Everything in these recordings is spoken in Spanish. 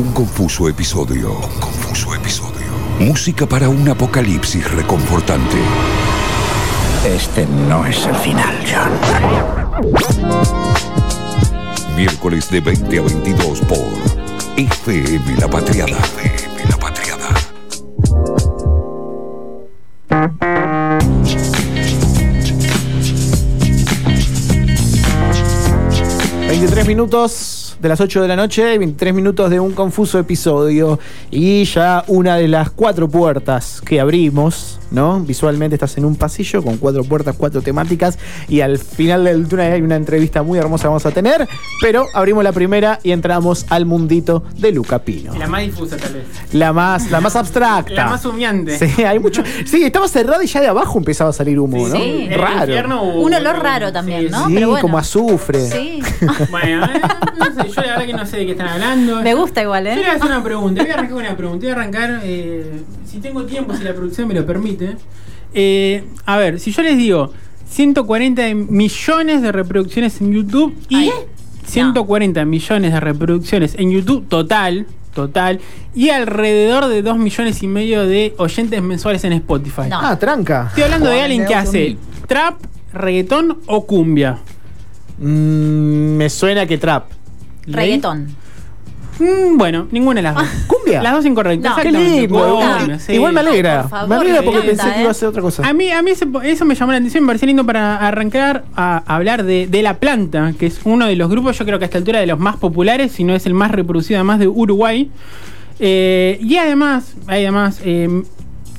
Un confuso episodio. Un confuso episodio. Música para un apocalipsis reconfortante. Este no es el final, John. Miércoles de 20 a 22 por FM La Patriada. FM La Patriada. 23 minutos de las 8 de la noche, 23 minutos de un confuso episodio. Y ya una de las cuatro puertas que abrimos, ¿no? Visualmente estás en un pasillo con cuatro puertas, cuatro temáticas. Y al final del túnel hay una entrevista muy hermosa que vamos a tener. Pero abrimos la primera y entramos al mundito de Luca Pino. La más difusa, tal vez. La más, la más abstracta. La más humeante. Sí, hay mucho. Sí, estaba cerrada y ya de abajo empezaba a salir humo, ¿no? Sí. Raro. Un olor raro también, Sí, ¿no? Sí, Pero bueno. como azufre. Sí. Bueno, eh, no sé, yo la verdad que no sé de qué están hablando. Me gusta igual, Yo le voy a ¿eh? hacer una pregunta, voy a arrancar con una pregunta. Voy a arrancar, eh, si tengo tiempo, si la producción me lo permite. Eh, a ver, si yo les digo 140 millones de reproducciones en YouTube y Ay. 140 millones de reproducciones en YouTube total, total, y alrededor de 2 millones y medio de oyentes mensuales en Spotify. No. Ah, tranca. Estoy hablando de alguien que hace trap, reggaetón o cumbia. Mm, me suena que trap. Reggaetón. Mm, bueno, ninguna de las dos. ¿Cumbia? Las dos incorrectas. No. Qué exactamente. lindo. Sí. Igual me alegra. Favor, me alegra porque encanta, pensé que ¿eh? iba a ser otra cosa. A mí, a mí ese- eso me llamó la atención, me pareció lindo para arrancar a hablar de, de La Planta, que es uno de los grupos, yo creo que a esta altura de los más populares, si no es el más reproducido además de Uruguay. Eh, y además, además, eh,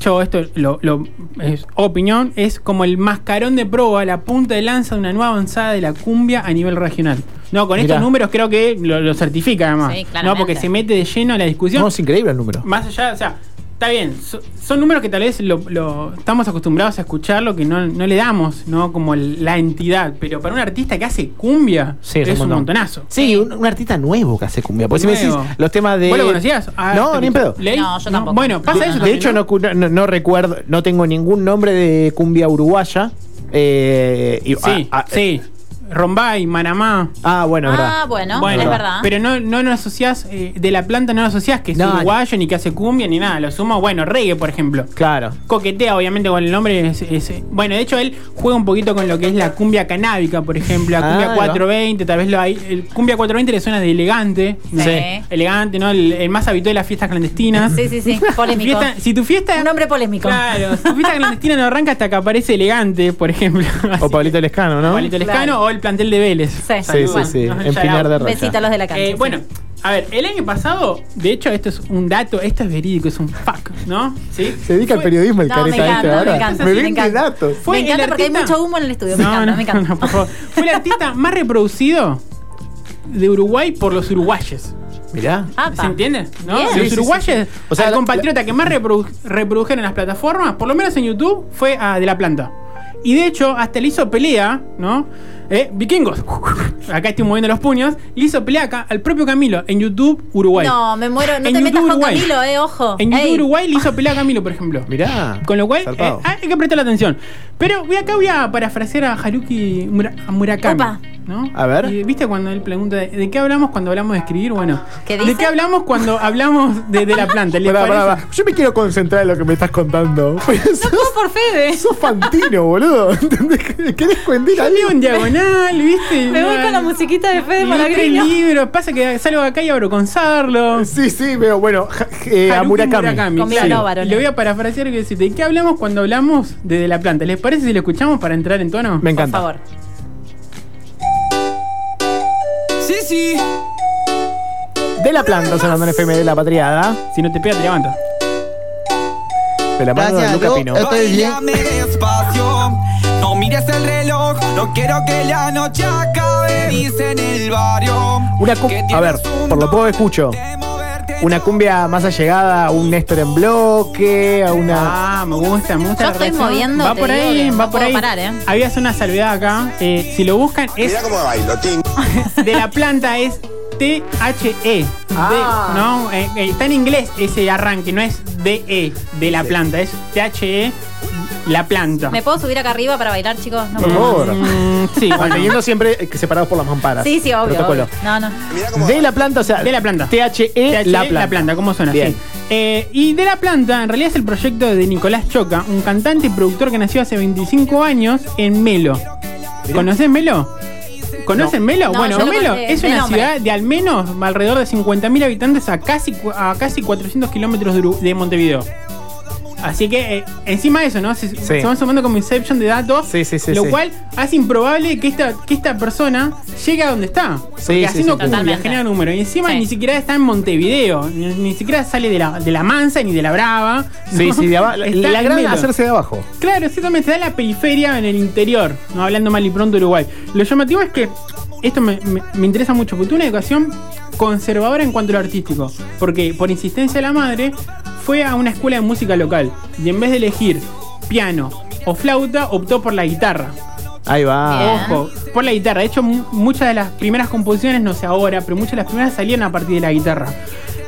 yo esto lo, lo- es opinión, es como el mascarón de proa, la punta de lanza de una nueva avanzada de la cumbia a nivel regional. No, con Mirá. estos números creo que lo, lo certifica además. Sí, no, porque se mete de lleno a la discusión. No, es increíble el número. Más allá, o sea, está bien, so- son números que tal vez lo, lo- estamos acostumbrados a escucharlo, que no, no le damos, ¿no? Como el- la entidad, pero para un artista que hace cumbia, Sí, es, es un montón. montonazo. Sí, un, un artista nuevo que hace cumbia. Porque si me decís los temas de. ¿Vos lo conocías? Ah, no, ¿te ni en pedo. ¿Leí? No, yo tampoco. Bueno, pasa De, eso de también, hecho, no, no- no recuerdo, no tengo ningún nombre de cumbia uruguaya. Eh, y- Sí, ah, ah, sí. Rombay, Manamá. Ah, bueno, es Ah, verdad. bueno, Bueno, es verdad. Pero no, no lo asociás, eh, de la planta no lo asociás que es No, uruguayo, ni que hace cumbia, ni nada. Lo sumo, bueno, reggae, por ejemplo. Claro. coquetea obviamente con el nombre. es- es- bueno, de hecho él juega un poquito con lo que es la cumbia canábica, por ejemplo, la Ah, cumbia ahí va. 420, tal vez lo hay. El cumbia 420 le suena de elegante. ¿no? Sí. Elegante, ¿no? El, el más habitual de las fiestas clandestinas. Sí, sí, sí. Polémico. Fiesta- si tu fiesta. Un nombre polémico. Claro, si tu fiesta clandestina no arranca hasta que aparece elegante, por ejemplo. O Pablito Lescano, ¿no? Pablito Lescano Claro. o el plantel de Vélez. Sí, Sí, sí, Bueno, sí. En Pinar la- de Rocha. Besito a los de la cancha. Eh, sí. bueno, a ver, el año pasado, de hecho, esto es un dato, esto es verídico, es un fuck, ¿no? ¿Sí? Se dedica al periodismo el No, me careta encanta, este me ahora. encanta, me sí, me encanta. datos. Fue me encanta el porque hay mucho humo en el estudio. Me No, encanta, no, me encanta. no, por favor. Fue el artista más reproducido de Uruguay por los uruguayos. Mirá. ¿Se entiende? ¿No? Los sí, uruguayos, sí, sí. O sea, la- compatriota que más reprodu- reprodujeron en las plataformas, por lo menos en YouTube, fue a De La Planta. Y de hecho, hasta le hizo pelea, ¿no? Eh, vikingos. Acá estoy moviendo los puños. Le hizo pelea acá al propio Camilo en YouTube Uruguay. No, me muero. No En te YouTube, metas con Uruguay. Camilo, eh, ojo. En YouTube Ey. Uruguay le hizo pelea a Camilo, por ejemplo. Mirá. Con lo cual, eh, hay que prestar atención. Pero voy acá voy a parafrasear a Haruki Mura- a Murakami. Opa. ¿no? A ver. Y, ¿Viste cuando él pregunta de, de qué hablamos cuando hablamos de escribir? Bueno, ¿Qué ¿de qué hablamos cuando hablamos de, de la planta? ¿Le Pará, pará, parece? pará. Yo me quiero concentrar en lo que me estás contando. Todo por Fede. Sos fantino, boludo. ¿Entendés? ¿Querés cuentar Yo algo? leo en diagonal, ¿viste? Me voy con la musiquita de Fede Malagriño. libro. Pasa que salgo de acá y abro con Sarlo. Sí, sí, pero bueno, ja- eh, a Haruki Murakami. Con. Villanova, Y Le voy a parafrasear y decir, ¿de qué hablamos cuando hablamos de, de la planta? ¿Les parece si lo escuchamos para entrar en tono? Me Por encanta. favor. Sí, sí. De la planta sonando en FM de la Patriada. Si no te pega, te levanta. De la mano de Gracias, Luca Lu. Pino. Estoy bien. No mires el reloj. No quiero que la noche acabe. Dice en el barrio. Una a ver, por lo poco que escucho. Una cumbia más allegada a un Néstor en bloque, a una. Ah, me gusta, me gusta. Yo la estoy moviendo, Va por ahí, va no por puedo ahí. parar, ¿eh? Había una salvedad acá. eh, si lo buscan, es Mira cómo bailo, ting. de la planta es T-H-E. Ah. De- ¿no? Eh, eh, está en inglés ese arranque, no es D-E de la planta, es T-H-E la planta. ¿Me puedo subir acá arriba para bailar, chicos? No, Por favor. Mm, sí, bueno. Manteniendo siempre eh, separados por las mamparas. Sí, sí, obvio. Protocolo. obvio. No, no. De la planta, o sea. De la planta. THE, la planta. la planta, ¿cómo suena? Bien. Sí. Eh, y de la planta, en realidad es el proyecto de Nicolás Choca, un cantante y productor que nació hace 25 años en Melo. ¿Conocés Melo? ¿Conocen Melo? No, bueno, yo lo Melo es de una nombre. ciudad de al menos alrededor de 50.000 habitantes a casi, a casi 400 kilómetros de, Uru- de Montevideo. Así que eh, encima de eso, ¿no? Se, se van sumando como Inception de datos, Sí, sí, sí, lo sí. cual hace improbable que esta, que esta persona llegue a donde está. Sí, Porque sí, haciendo sí, cumbia totalmente. genera número. Y encima Sí. ni siquiera está en Montevideo, ni, ni siquiera sale de la, de la Mansa ni de la Brava. Sí, ¿no? sí, de abajo. La gran hacerse de abajo. Claro, exactamente, en la periferia en el interior, no hablando mal y pronto de Uruguay. Lo llamativo es que esto me, me- me interesa mucho, porque tuvo una educación conservadora en cuanto a lo artístico. Porque por insistencia de la madre, fue a una escuela de música local. Y en vez de elegir piano o flauta, optó por la guitarra. Ahí va. Bien. Ojo, por la guitarra. De hecho, mu- muchas de las primeras composiciones, no sé ahora, pero muchas de las primeras salían a partir de la guitarra.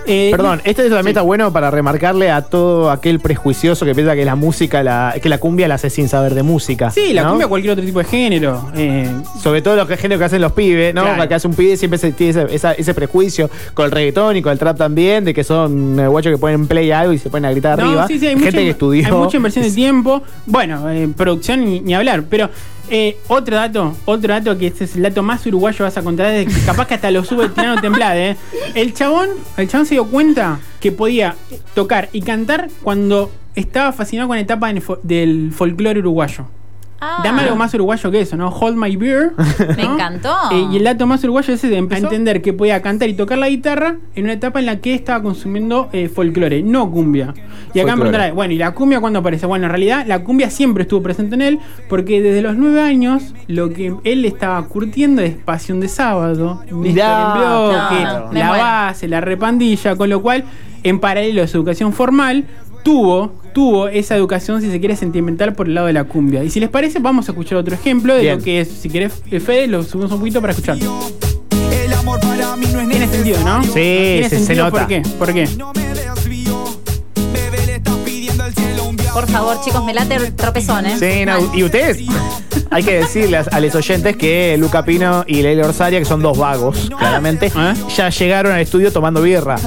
Eh, Perdón, este también sí. está bueno para remarcarle a todo aquel prejuicioso que piensa que la música, la, que la cumbia la hace sin saber de música. Sí, la ¿no? cumbia cualquier otro tipo de género. Eh, Sobre todo los que géneros que hacen los pibes, ¿no? Claro. Que hace un pibe siempre se tiene ese, esa- ese prejuicio con el reggaetón y con el trap también, de que son eh, guachos que ponen play algo y se ponen a gritar No, arriba. sí, sí, hay Gente mucha, que estudió. hay mucha inversión de tiempo. Bueno, eh, producción ni, ni hablar. Pero eh, otro dato, otro dato que este es el dato más uruguayo vas a contar, es que capaz que hasta lo sube tirando temblada, ¿eh? El chabón, el chabón se dio cuenta que podía tocar y cantar cuando estaba fascinado con la etapa del folclore uruguayo. Ah. Dame algo más uruguayo que eso, ¿no? Hold my beer. Me ¿no? encantó. Eh, y el dato más uruguayo es ese de empezar a entender que podía cantar y tocar la guitarra en una etapa en la que estaba consumiendo eh, folclore, no cumbia. Y acá me preguntará, bueno, ¿y la cumbia cuándo aparece? Bueno, en realidad la cumbia siempre estuvo presente en él, porque desde los nueve años lo que él estaba curtiendo es Pasión de Sábado, Mirá, en Bloque. Me la base, la repandilla, con lo cual, en paralelo a su educación formal, tuvo, tuvo esa educación, si se quiere, sentimental por el lado de la cumbia. Y si les parece, vamos a escuchar otro ejemplo de Bien. lo que es, si querés, Fede, lo subimos un poquito para escuchar. El amor para mí no es Tiene sentido, ¿no? Sí, Tiene se- se sentido, nota. ¿Por qué? ¿Por qué? Por favor, chicos, me late el tropezón, ¿eh? Sí, no, y ustedes, hay que decirles a los oyentes que Luca Pino y Leila Orsaria, que son dos vagos, claramente, ¿Eh? ya llegaron al estudio tomando birra.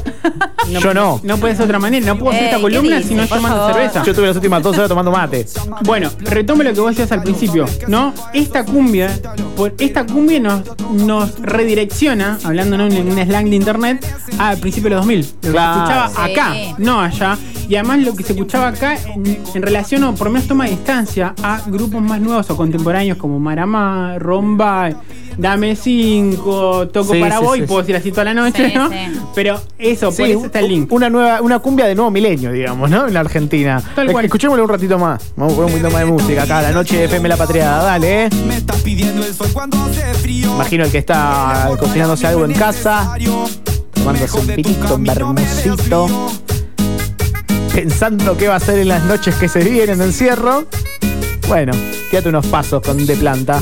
Yo no. No puede ser de otra manera. No puedo hacer Ey, esta ¿qué columna dice? si no Por tomando favor. cerveza. Yo tuve las últimas dos horas tomando mate. Bueno, retomo lo que vos decías al principio, ¿no? Esta cumbia, por esta cumbia nos, nos redirecciona, hablando en un slang de internet, al principio de los 2000. Lo que Claro. se escuchaba Sí. acá, no allá. Y además lo que se escuchaba acá en, en relación o por lo menos toma distancia a grupos más nuevos o contemporáneos como Maramá, Romba, Dame 5, Toco Sí, para sí, vos sí, puedo decir así toda la noche, Sí, ¿no? sí. Pero eso, por Sí, eso está el link. Una nueva, una cumbia de nuevo milenio, digamos, ¿no? En la Argentina. Tal cual. Escuchémosle un ratito más. Vamos a poner un poquito más de música acá, la noche de FM La Patriada. Dale, eh. Me estás pidiendo el sol cuando hace frío. Imagino el que está cocinándose algo en casa, tomándose un pitito, un bermucito, pensando qué va a hacer en las noches que se vienen de encierro. Bueno, quédate unos pasos con de planta.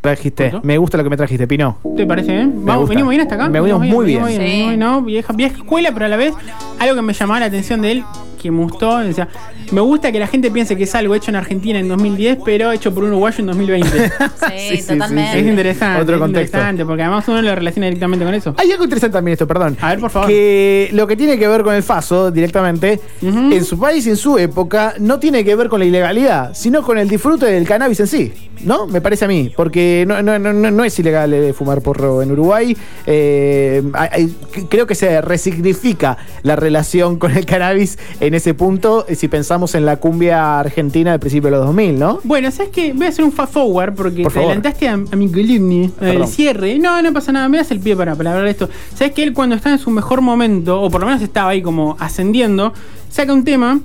Trajiste, me gusta lo que me trajiste, Pino. ¿Te parece? Vamos, gusta. venimos bien hasta acá. Me venimos muy bien. Sí. ¿no? Vieja, vieja escuela, pero a la vez algo que me llamaba la atención de él, que me gustó, o sea, me gusta que la gente piense que es algo hecho en Argentina en 2010, pero hecho por un uruguayo en 2020. Sí, Sí, sí, totalmente. es interesante. Otro es contexto. interesante, porque además uno lo relaciona directamente con eso. Hay algo interesante también esto, perdón. A ver, por favor. Que lo que tiene que ver con el FASO directamente, en su país y en su época, no tiene que ver con la ilegalidad, sino con el disfrute del cannabis en sí. ¿No? Me parece a mí. Porque no, no, no, no- es ilegal eh, fumar porro en Uruguay. Eh, hay- creo que se resignifica la relación con el cannabis en ese punto, eh, si pensamos en la cumbia argentina del principio de los 2000, ¿no? Bueno, ¿sabes qué? Voy a hacer un fast forward porque Por te adelantaste a, a mi columna, el Perdón. cierre. No, no pasa nada, me das el pie para, para hablar de esto. ¿Sabes que él cuando está en su mejor momento, o por lo menos estaba ahí como ascendiendo, saca un tema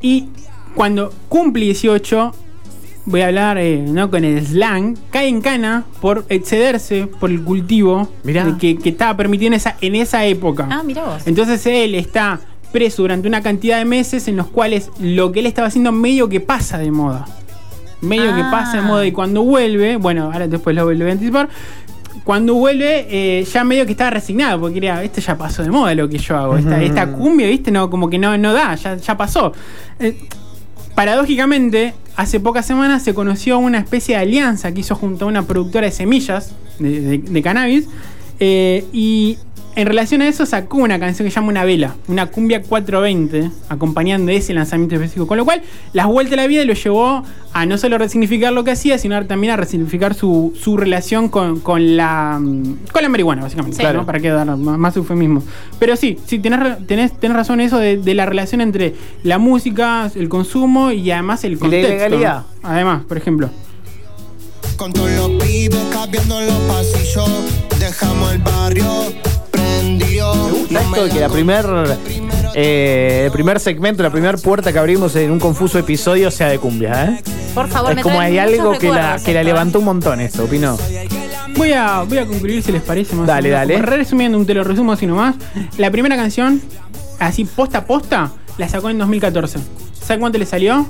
y cuando cumple 18, voy a hablar eh, ¿no? con el slang, cae en cana por excederse por el cultivo Mirá. de que, que estaba permitido en esa, en esa época. Ah, mira vos. Entonces él está preso durante una cantidad de meses en los cuales lo que él estaba haciendo medio que pasa de moda. Medio que Ah. pasa de moda y cuando vuelve, bueno, ahora después lo, lo voy a anticipar. Cuando vuelve, eh, ya medio que estaba resignado, porque era, esto ya pasó de moda lo que yo hago. Esta, esta cumbia, viste, no, como que no, no da, ya, ya pasó. Eh, paradójicamente, hace pocas semanas se conoció una especie de alianza que hizo junto a una productora de semillas de, de- de cannabis. eh, y en relación a eso sacó una canción que se llama Una Vela, una cumbia 420, acompañando ese lanzamiento específico. Con lo cual, las vueltas de la vida lo llevó a no solo resignificar lo que hacía, sino también a resignificar su, su relación con, con la, mm, con la marihuana, básicamente. Sí. ¿no? Para que dar más, eufemismo. Pero sí, sí, tenés, tenés, tenés razón en eso de, de la relación entre la música, el consumo y además el la contexto. ilegalidad. Además, por ejemplo. Con todos los pibes cambiando los pasillos, dejamos el barrio de que la primer, eh, el primer segmento, la primera puerta que abrimos en un confuso episodio sea de cumbia, ¿eh? Por favor, es me como hay algo que la, que la levantó un montón esto, opino. Voy a, voy a concluir si les parece más. Dale, dale. Como Resumiendo, un te lo resumo así nomás. La primera canción, así posta a posta, la sacó en 2014. ¿Saben cuánto le salió?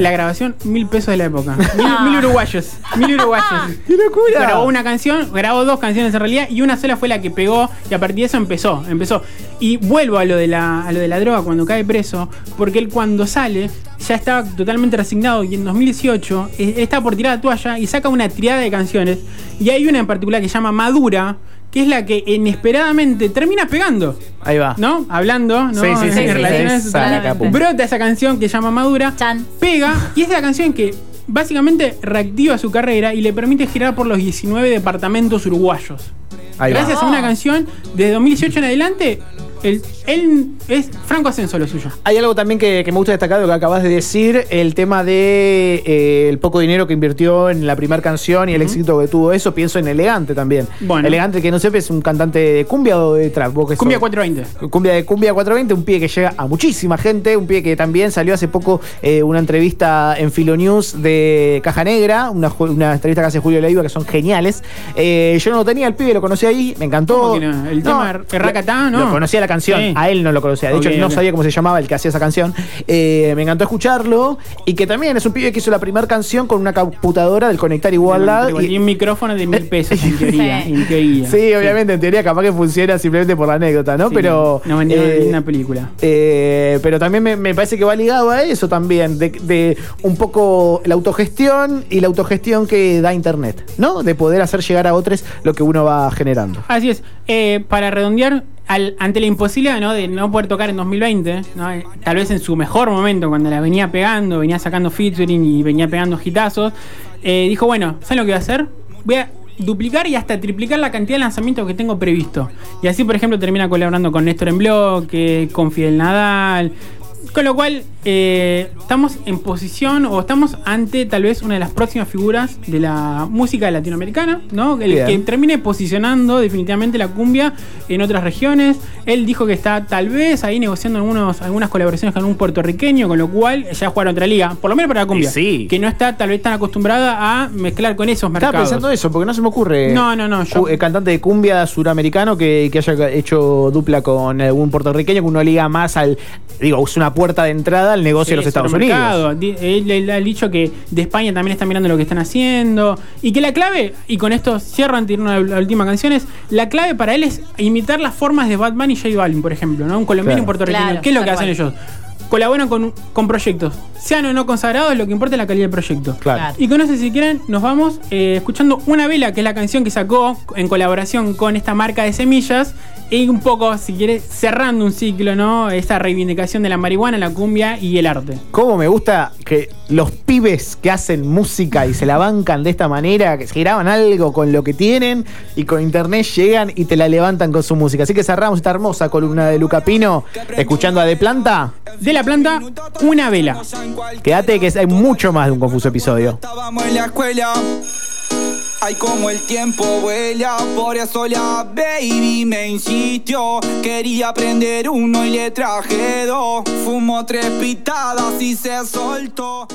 La grabación, mil pesos de la época. Mil, No. mil uruguayos. Mil uruguayos. ¡Qué locura! Grabó una canción, grabó dos canciones en realidad y una sola fue la que pegó y a partir de eso empezó, empezó. Y vuelvo a lo de la, a lo de la droga cuando cae preso, porque él cuando sale ya estaba totalmente resignado y en 2018 eh, está por tirar la toalla y saca una tirada de canciones y hay una en particular que se llama Madura, que es la que inesperadamente termina pegando. Ahí va. ¿No? Hablando, ¿no? Sí, sí, En sí, relaciones-. Brota esa canción que se llama Madura, Chan. pega, y es la canción que básicamente reactiva su carrera y le permite girar por los 19 departamentos uruguayos. Ahí va. Gracias a una canción de 2018 en adelante, el- él es franco ascenso lo suyo. Hay algo también que, que me gusta destacar de lo que acabas de decir, el tema de eh, el poco dinero que invirtió en la primera canción y el éxito que tuvo eso, pienso en Elegante también. Bueno. Elegante, que no sepa, es un cantante de cumbia o de trap. Vos Cumbia sos- 420. Cumbia de Cumbia 420, un pie que llega a muchísima gente, un pie que también salió hace poco eh, una entrevista en Filonews de Caja Negra, una, una entrevista que hace Julio Leiva que son geniales. Eh, yo no lo tenía, el pibe lo conocí ahí, me encantó. ¿Cómo que no? El tema Racatá, ¿no? Lo conocía la canción, Sí. a él no lo conocía. De hecho, no sabía cómo se llamaba el que hacía esa canción. Eh, me encantó escucharlo y que también es un pibe que hizo la primera canción con una computadora del Conectar Igualdad. Y un micrófono de mil pesos en teoría. Sí. en teoría. Sí, obviamente, en teoría capaz que funciona simplemente por la anécdota, ¿no? Sí, pero. No venía eh, una película. eh, pero también me, me parece que va ligado a eso también, de, de un poco la autogestión y la autogestión que da Internet, ¿no? De poder hacer llegar a otros lo que uno va generando. Así es. Eh, para redondear, al- ante la imposibilidad de no poder tocar en 2020, ¿no? Eh, tal vez en su mejor momento, cuando la venía pegando, venía sacando featuring y venía pegando hitazos, eh, dijo, bueno, ¿saben lo que voy a hacer? Voy a duplicar y hasta triplicar la cantidad de lanzamientos que tengo previsto. Y así, por ejemplo, termina colaborando con Néstor en Bloque, con Fidel Nadal. Con lo cual, eh, estamos en posición o estamos ante tal vez una de las próximas figuras de la música latinoamericana, ¿no? El Bien. que termine posicionando definitivamente la cumbia en otras regiones. Él dijo que está tal vez ahí negociando algunos, algunas colaboraciones con un puertorriqueño, con lo cual ya jugaron otra liga, por lo menos para la cumbia. Sí. Que no está tal vez tan acostumbrada a mezclar con esos mercados. Estaba pensando eso, porque no se me ocurre. No, no, no, yo- eh, cantante de cumbia suramericano que, que haya hecho dupla con algún puertorriqueño que uno liga más al. Digo, es una puerta de entrada al negocio de los Estados. Unidos. Él, él ha dicho que de España también están mirando lo que están haciendo. Y que la clave, y con esto cierro antes de irnos a la última canción, es la clave para él es imitar las formas de Batman y J Balvin, por ejemplo, ¿no? Un colombiano y un puertorriqueño. Claro, ¿Qué es lo que hacen cual. ellos? Colaboran con, con proyectos. Sean o no consagrados, lo que importa es la calidad del proyecto. Claro. Y con eso, si quieren, nos vamos eh, escuchando Una Vela, que es la canción que sacó en colaboración con esta marca de semillas. Y un poco, si quieres, cerrando un ciclo, ¿no? Esta reivindicación de la marihuana, la cumbia y el arte. Cómo me gusta que los pibes que hacen música y se la bancan de esta manera, que se graban algo con lo que tienen y con internet llegan y te la levantan con su música. Así que cerramos esta hermosa columna de Luca Pino escuchando a De Planta. De la planta, una vela. Quédate que hay mucho más de un confuso episodio. Estábamos en la escuela. Ay, como el tiempo vuela, por eso la baby me insistió. Quería prender uno y le traje dos. Fumó tres pitadas y se soltó.